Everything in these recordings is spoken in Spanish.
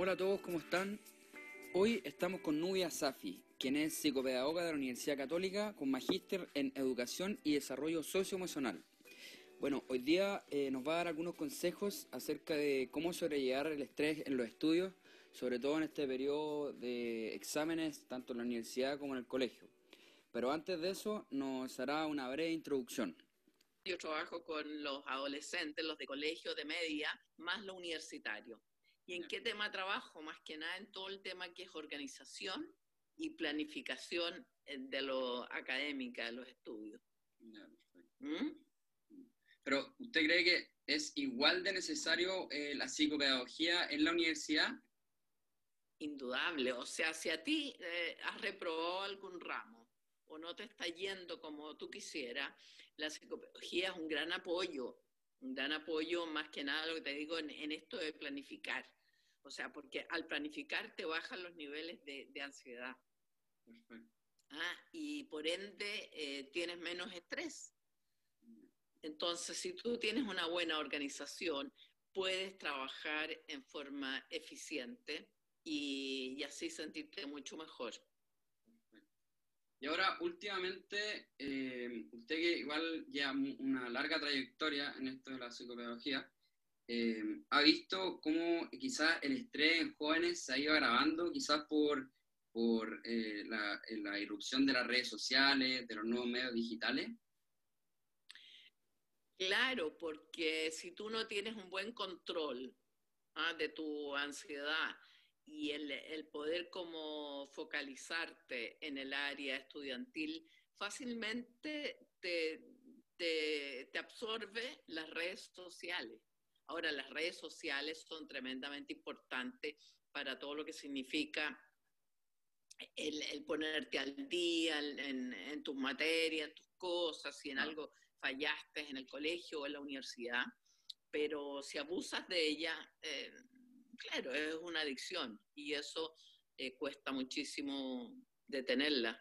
Hola a todos, ¿cómo están? Hoy estamos con Nubia Safi, quien es psicopedagoga de la Universidad Católica con magíster en Educación y Desarrollo Socioemocional. Bueno, hoy día eh, nos va a dar algunos consejos acerca de cómo sobrellevar el estrés en los estudios, sobre todo en este periodo de exámenes, tanto en la universidad como en el colegio. Pero antes de eso, nos hará una breve introducción. Yo trabajo con los adolescentes, los de colegio, de media, más lo universitario. ¿Y en qué tema trabajo? Más que nada en todo el tema que es organización y planificación eh, de lo académica de los estudios. ¿Mm? Pero, ¿usted cree que es igual de necesario eh, la psicopedagogía en la universidad? Indudable. O sea, si a ti eh, has reprobado algún ramo o no te está yendo como tú quisieras, la psicopedagogía es un gran apoyo, un gran apoyo más que nada lo que te digo en esto de planificar. O sea, porque al planificar te bajan los niveles de, ansiedad. Ah, y por ende eh, tienes menos estrés. Entonces, si tú tienes una buena organización, puedes trabajar en forma eficiente y, así sentirte mucho mejor. Y ahora, últimamente, eh, usted que igual lleva una larga trayectoria en esto de la psicopedagogía, eh, ha visto cómo quizás el estrés en jóvenes se ha ido agravando, quizás por, por eh, la, la, irrupción de las redes sociales, de los nuevos medios digitales? Claro, porque si tú no tienes un buen control ¿ah? de tu ansiedad y el, el, poder como focalizarte en el área estudiantil, fácilmente te, te, te absorbe las redes sociales. Ahora, las redes sociales son tremendamente importantes para todo lo que significa el, ponerte al día en, tus materias, en tus cosas, si en algo fallaste en el colegio o en la universidad, pero si abusas de ella, eh, claro, es una adicción y eso eh, cuesta muchísimo detenerla.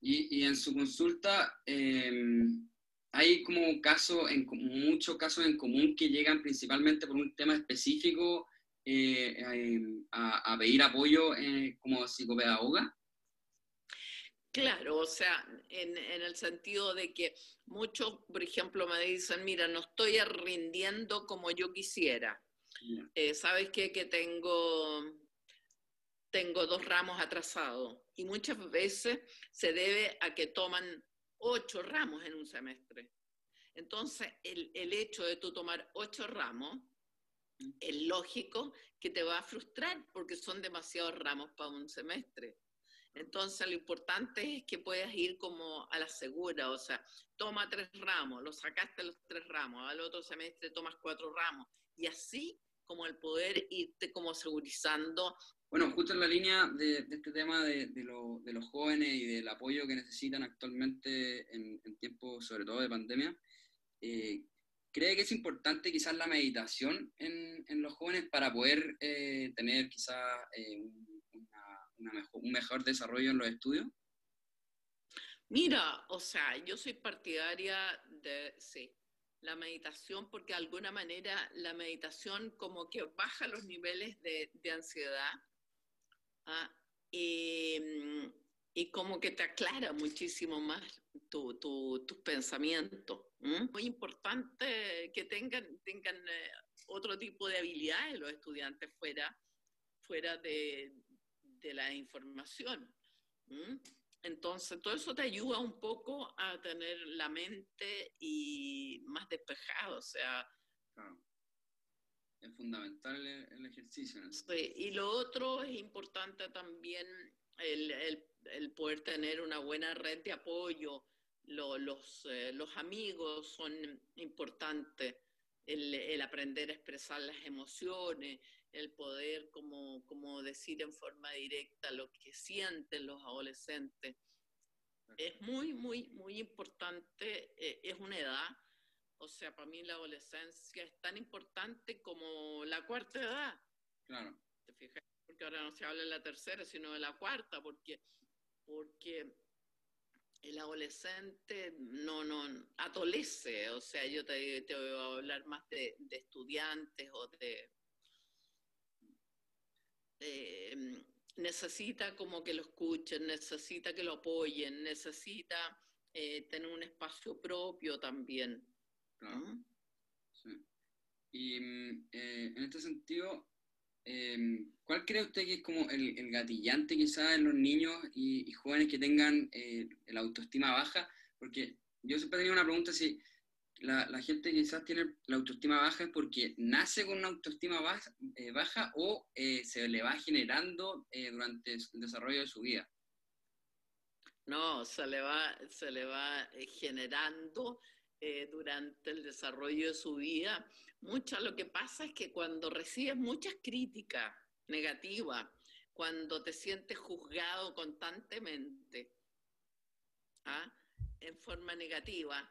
Y, y en su consulta, em, hay como casos, en, muchos casos en común que llegan principalmente por un tema específico eh, a, pedir apoyo eh, como psicopedagoga? Claro, o sea, en, el sentido de que muchos, por ejemplo, me dicen, mira, no estoy rindiendo como yo quisiera. Eh, ¿Sabes qué? Que tengo, tengo dos ramos atrasados y muchas veces se debe a que toman ocho ramos en un semestre. Entonces, el, hecho de tú tomar ocho ramos es lógico que te va a frustrar porque son demasiados ramos para un semestre. Entonces, lo importante es que puedas ir como a la segura, o sea, toma tres ramos, lo sacaste los tres ramos, al otro semestre tomas cuatro ramos, y así como el poder irte como segurizando bueno, justo en la línea de, este tema de, los jóvenes y del apoyo que necesitan actualmente en, tiempos, sobre todo de pandemia, eh, ¿cree que es importante quizás la meditación en, los jóvenes para poder eh, tener quizás eh, un mejor desarrollo en los estudios? Mira, o sea, yo soy partidaria de, sí, la meditación porque de alguna manera la meditación como que baja los niveles de, de ansiedad Ah, mm, y, como que te aclara muchísimo más tus tu, pensamientos. Muy importante que tengan, tengan eh, otro tipo de habilidades los estudiantes fuera, fuera de, la información. Entonces, todo eso te ayuda un poco a tener la mente y más despejada, o sea, es fundamental el, ejercicio. y lo otro es importante también el, poder tener una buena red de apoyo. los, eh, los amigos son importantes, el, aprender a expresar las emociones, el poder como, como decir en forma directa lo que sienten los adolescentes. Es muy, muy, muy importante, eh, es una edad o sea, para mí la adolescencia es tan importante como la cuarta edad. Claro. ¿Te fijas? Porque ahora no se habla de la tercera, sino de la cuarta, porque, porque el adolescente no, no adolece. O sea, yo te, te voy a hablar más de, estudiantes o de, necesita como que lo escuchen, necesita que lo apoyen, necesita eh, tener un espacio propio también. Y mm, eh, en este sentido, em, ¿cuál cree usted que es como el, gatillante quizás en los niños y, jóvenes que tengan la autoestima baja? Porque yo siempre tenido una pregunta si la, la, gente quizás tiene la autoestima baja es porque nace con una autoestima baja, eh, baja o eh, se le va generando eh, durante el desarrollo de su vida. No, se le va, se le va generando durante el desarrollo de su vida. Mucho lo que pasa es que cuando recibes muchas críticas negativas, cuando te sientes juzgado constantemente ¿ah? en forma negativa,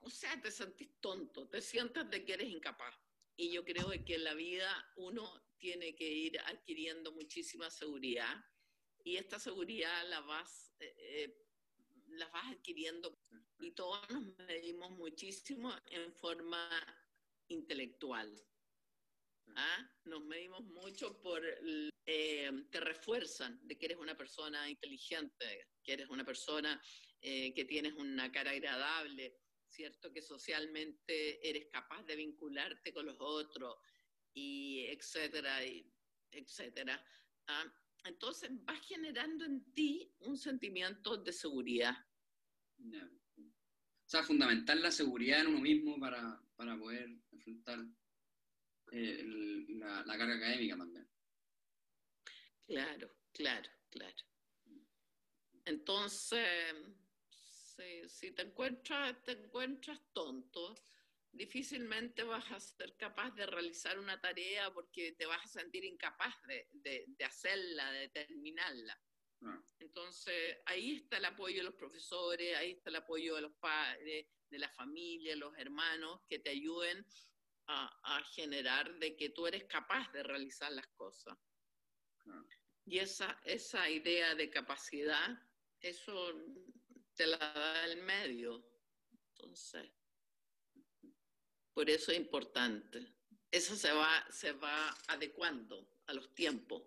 o sea, te sentís tonto, te sientes de que eres incapaz. Y yo creo que en la vida uno tiene que ir adquiriendo muchísima seguridad y esta seguridad la vas, eh, eh, la vas adquiriendo y todos nos medimos muchísimo en forma intelectual. ¿Ah? Nos medimos mucho por, eh, te refuerzan de que eres una persona inteligente, que eres una persona que tienes una cara agradable, ¿cierto? Que socialmente eres capaz de vincularte con los otros, y etcétera, y etcétera. ¿ah? Entonces vas generando en ti un sentimiento de seguridad. O sea, fundamental la seguridad en uno mismo para, poder enfrentar eh, la, la carga académica también. Claro, claro, claro. Entonces, si, te, encuentras, te encuentras tonto, difícilmente vas a ser capaz de realizar una tarea porque te vas a sentir incapaz de, hacerla, de terminarla. Ah. Entonces, ahí está el apoyo de los profesores, ahí está el apoyo de los padres, de la familia, los hermanos, que te ayuden a, generar de que tú eres capaz de realizar las cosas. Ah. Y esa, esa idea de capacidad, eso te la da el medio. Entonces, por eso es importante. Eso se va, se va adecuando a los tiempos.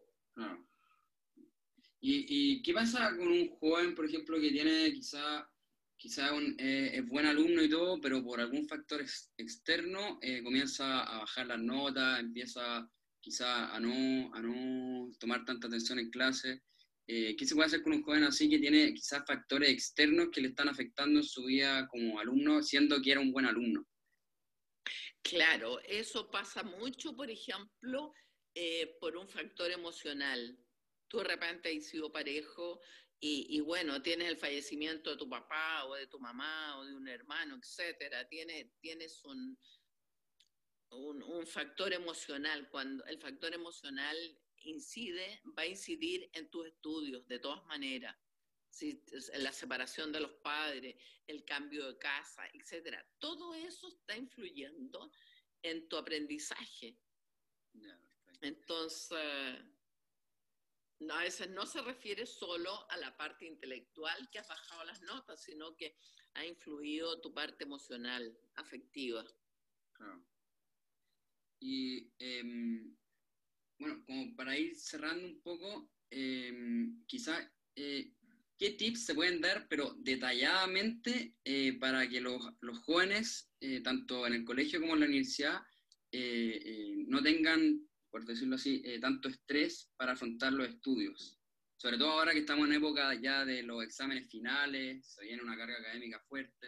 ¿Y, qué pasa con un joven, por ejemplo, que tiene quizá, quizá un, eh, es buen alumno y todo, pero por algún factor externo eh, comienza a bajar las notas, empieza quizá a no, a no tomar tanta atención en clase? Eh, ¿Qué se puede hacer con un joven así que tiene quizás factores externos que le están afectando en su vida como alumno, siendo que era un buen alumno? Claro, eso pasa mucho, por ejemplo, eh, por un factor emocional. Tú de repente has sido parejo y, bueno, tienes el fallecimiento de tu papá o de tu mamá o de un hermano, etcétera. Tienes, un factor emocional. Cuando el factor emocional incide, va a incidir en tus estudios de todas maneras. Si, la separación de los padres, el cambio de casa, etcétera. Todo eso está influyendo en tu aprendizaje. Entonces, a veces no se refiere solo a la parte intelectual que has bajado las notas, sino que ha influido tu parte emocional, afectiva. Y em, bueno, como para ir cerrando un poco, em, quizá, eh, ¿qué tips se pueden dar, pero detalladamente, eh, para que los, jóvenes, eh, tanto en el colegio como en la universidad, no tengan, por decirlo así, tanto estrés para afrontar los estudios? Sobre todo ahora que estamos en época ya de los exámenes finales, se viene una carga académica fuerte.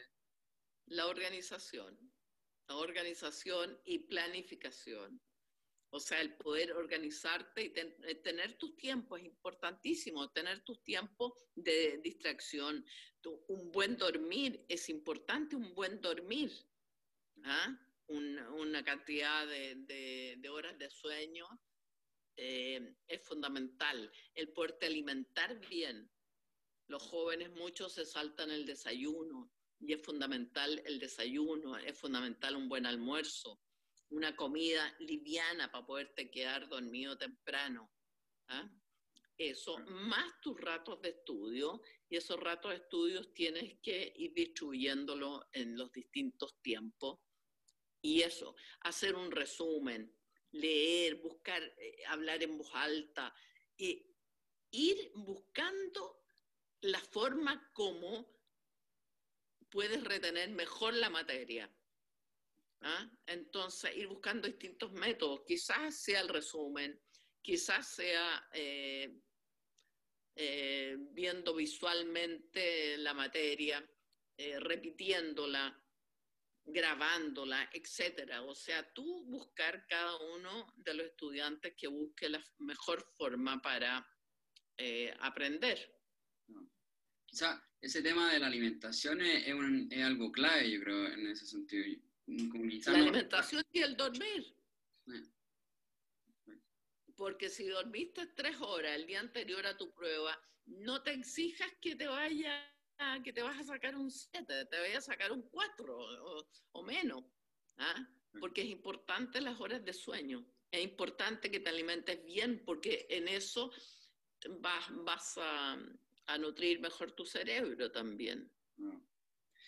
La organización, la organización y planificación o sea, el poder organizarte y eh, tener tus tiempos es importantísimo, tener tus tiempos de distracción. un buen dormir es importante, un buen dormir. ¿ah? una cantidad de, horas de sueño eh, es fundamental. El poderte alimentar bien. Los jóvenes muchos se saltan el desayuno y es fundamental el desayuno, es fundamental un buen almuerzo una comida liviana para poderte quedar dormido temprano. ¿ah? Eso, más tus ratos de estudio, y esos ratos de estudio tienes que ir distribuyéndolo en los distintos tiempos. Y eso, hacer un resumen, leer, buscar, eh, hablar en voz alta, eh, ir buscando la forma como puedes retener mejor la materia. ¿Ah? Entonces, ir buscando distintos métodos. Quizás sea el resumen, quizás sea eh, eh, viendo visualmente la materia, eh, repitiéndola, grabándola, etcétera. O sea, tú buscar cada uno de los estudiantes que busque la mejor forma para aprender. Quizá ese tema de la alimentación es, es, algo clave, yo creo, en ese sentido. La alimentación y el dormir. Porque si dormiste tres horas el día anterior a tu prueba, no te exijas que te vaya que te vas a sacar un 7, te vaya a sacar un 4 o, menos. ¿ah? Porque es importante las horas de sueño. Es importante que te alimentes bien porque en eso vas, vas a, a nutrir mejor tu cerebro también. Ah.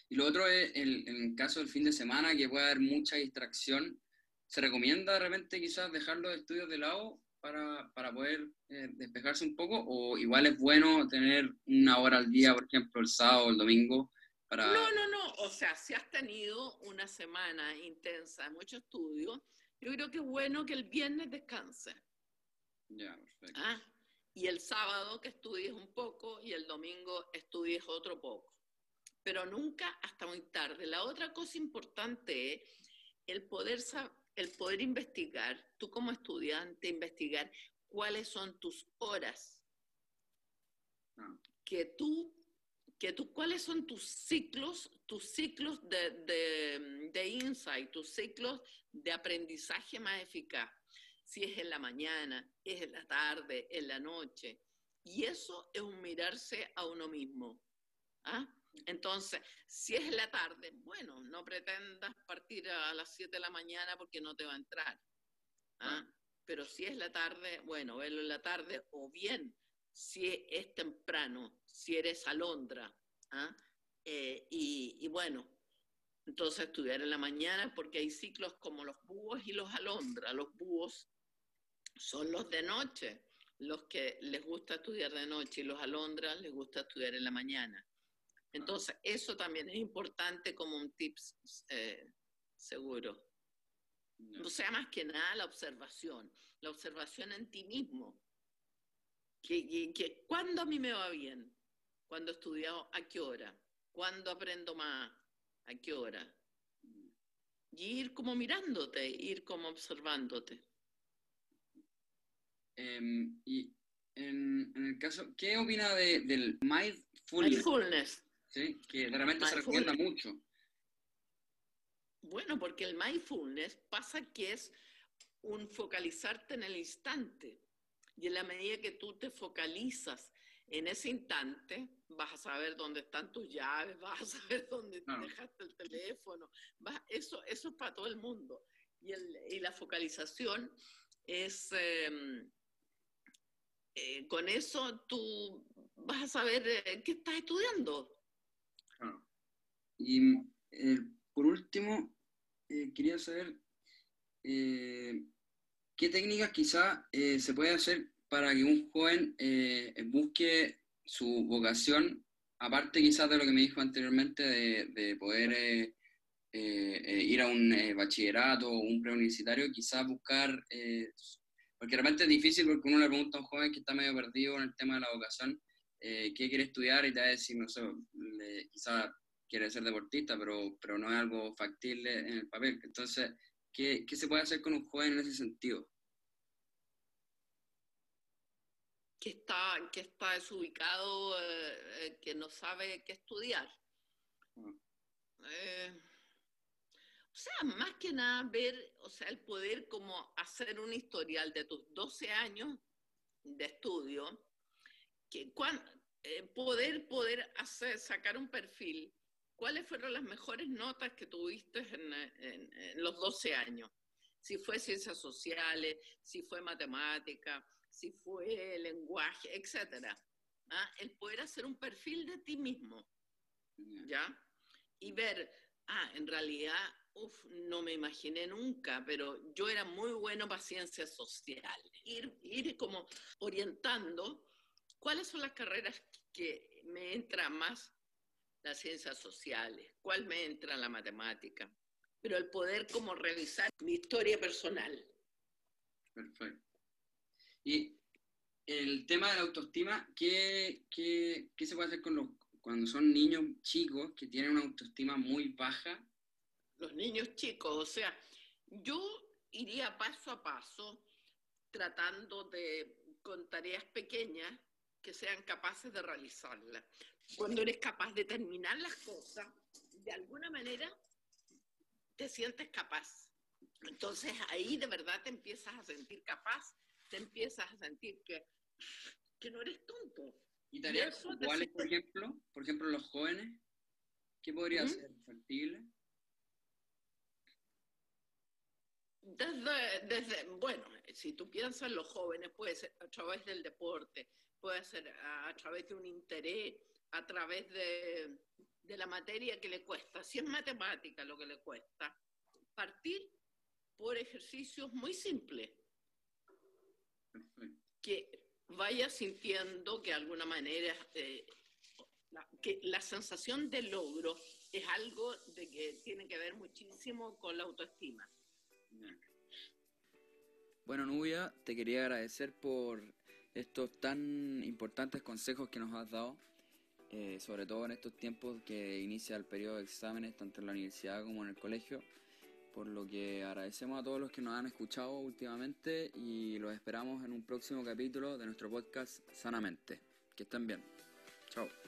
Y lo otro es, el, en el caso del fin de semana, que puede haber mucha distracción, ¿se recomienda de repente quizás dejar los estudios de lado para, para poder eh, despejarse un poco? ¿O igual es bueno tener una hora al día, por ejemplo, el sábado o el domingo? Para... No, no, no. O sea, si has tenido una semana intensa de mucho estudio, yo creo que es bueno que el viernes descanse. Ya, perfecto. Ah, y el sábado que estudies un poco y el domingo estudies otro poco pero nunca hasta muy tarde. La otra cosa importante es el poder, el poder investigar, tú como estudiante, investigar cuáles son tus horas. Ah. Que tú, que tú, cuáles son tus ciclos, tus ciclos de, de, de insight, tus ciclos de aprendizaje más eficaz. Si es en la mañana, es en la tarde, en la noche. Y eso es un mirarse a uno mismo. ¿Ah? Entonces, si es la tarde, bueno, no pretendas partir a las 7 de la mañana porque no te va a entrar. ¿ah? Pero si es la tarde, bueno, verlo en la tarde, o bien, si es temprano, si eres alondra. ¿ah? Eh, y, y, bueno, entonces estudiar en la mañana porque hay ciclos como los búhos y los alondras. Los búhos son los de noche, los que les gusta estudiar de noche, y los alondras les gusta estudiar en la mañana. Entonces, eso también es importante como un tips eh, seguro. O sea, más que nada la observación, la observación en ti mismo. Que, que, ¿Cuándo a mí me va bien? ¿Cuándo he estudiado? ¿A qué hora? ¿Cuándo aprendo más? ¿A qué hora? Y ir como mirándote, ir como observándote. Em, y en, el caso, ¿qué opina de, del mindfulness? Mindfulness. ¿Sí? que realmente se recomienda mucho. Bueno, porque el mindfulness pasa que es un focalizarte en el instante. Y en la medida que tú te focalizas en ese instante, vas a saber dónde están tus llaves, vas a saber dónde dejaste el teléfono. eso, eso es para todo el mundo. Y, el, y la focalización es, em, eh, con eso tú vas a saber eh, qué estás estudiando. Y eh, por último, eh, quería saber eh, qué técnicas quizá se puede hacer para que un joven busque su vocación, aparte quizás de lo que me dijo anteriormente, de, poder ir a un bachillerato o un preuniversitario, quizás buscar, porque realmente es difícil porque uno le pregunta a un joven que está medio perdido en el tema de la vocación, qué quiere estudiar y te va a decir, no sé, quizás quiere ser deportista, pero, pero no es algo factible en el papel. Entonces, ¿qué, qué se puede hacer con un joven en ese sentido? Que está, que está desubicado, eh, eh, que no sabe qué estudiar. Ah. Eh, o sea, más que nada ver, o sea, el poder como hacer un historial de tus 12 años de estudio, que poder, poder hacer, sacar un perfil ¿cuáles fueron las mejores notas que tuviste en, los 12 años? Si fue ciencias sociales, si fue matemática, si fue lenguaje, etcétera. ¿Ah? El poder hacer un perfil de ti mismo, ¿ya? Y ver, ah, en realidad Uf, no me imaginé nunca, pero yo era muy bueno para ciencias sociales. Ir, ir como orientando cuáles son las carreras que me entran más las ciencias sociales, cuál me entra la matemática, pero el poder como revisar mi historia personal. Perfecto. Y el tema de la autoestima, ¿qué, qué, qué se puede hacer con los, cuando son niños chicos que tienen una autoestima muy baja? Los niños chicos, o sea, yo iría paso a paso tratando de, con tareas pequeñas, que sean capaces de realizarlas. Cuando eres capaz de terminar las cosas, de alguna manera te sientes capaz. Entonces ahí de verdad te empiezas a sentir capaz, te empiezas a sentir que, que no eres tonto. ¿Y tareas iguales, por ejemplo? Por ejemplo, los jóvenes, ¿qué podría ¿Mm? ser factible? Desde, desde, bueno, si tú piensas en los jóvenes, puede ser a través del deporte, puede ser a, través de un interés, a través de, de, la materia que le cuesta, si es matemática lo que le cuesta, partir por ejercicios muy simples. Que vaya sintiendo que de alguna manera eh, la, que la sensación de logro es algo de que tiene que ver muchísimo con la autoestima. Bueno, Nubia, te quería agradecer por estos tan importantes consejos que nos has dado, eh, sobre todo en estos tiempos que inicia el periodo de exámenes, tanto en la universidad como en el colegio, por lo que agradecemos a todos los que nos han escuchado últimamente y los esperamos en un próximo capítulo de nuestro podcast Sanamente. Que estén bien. Chao.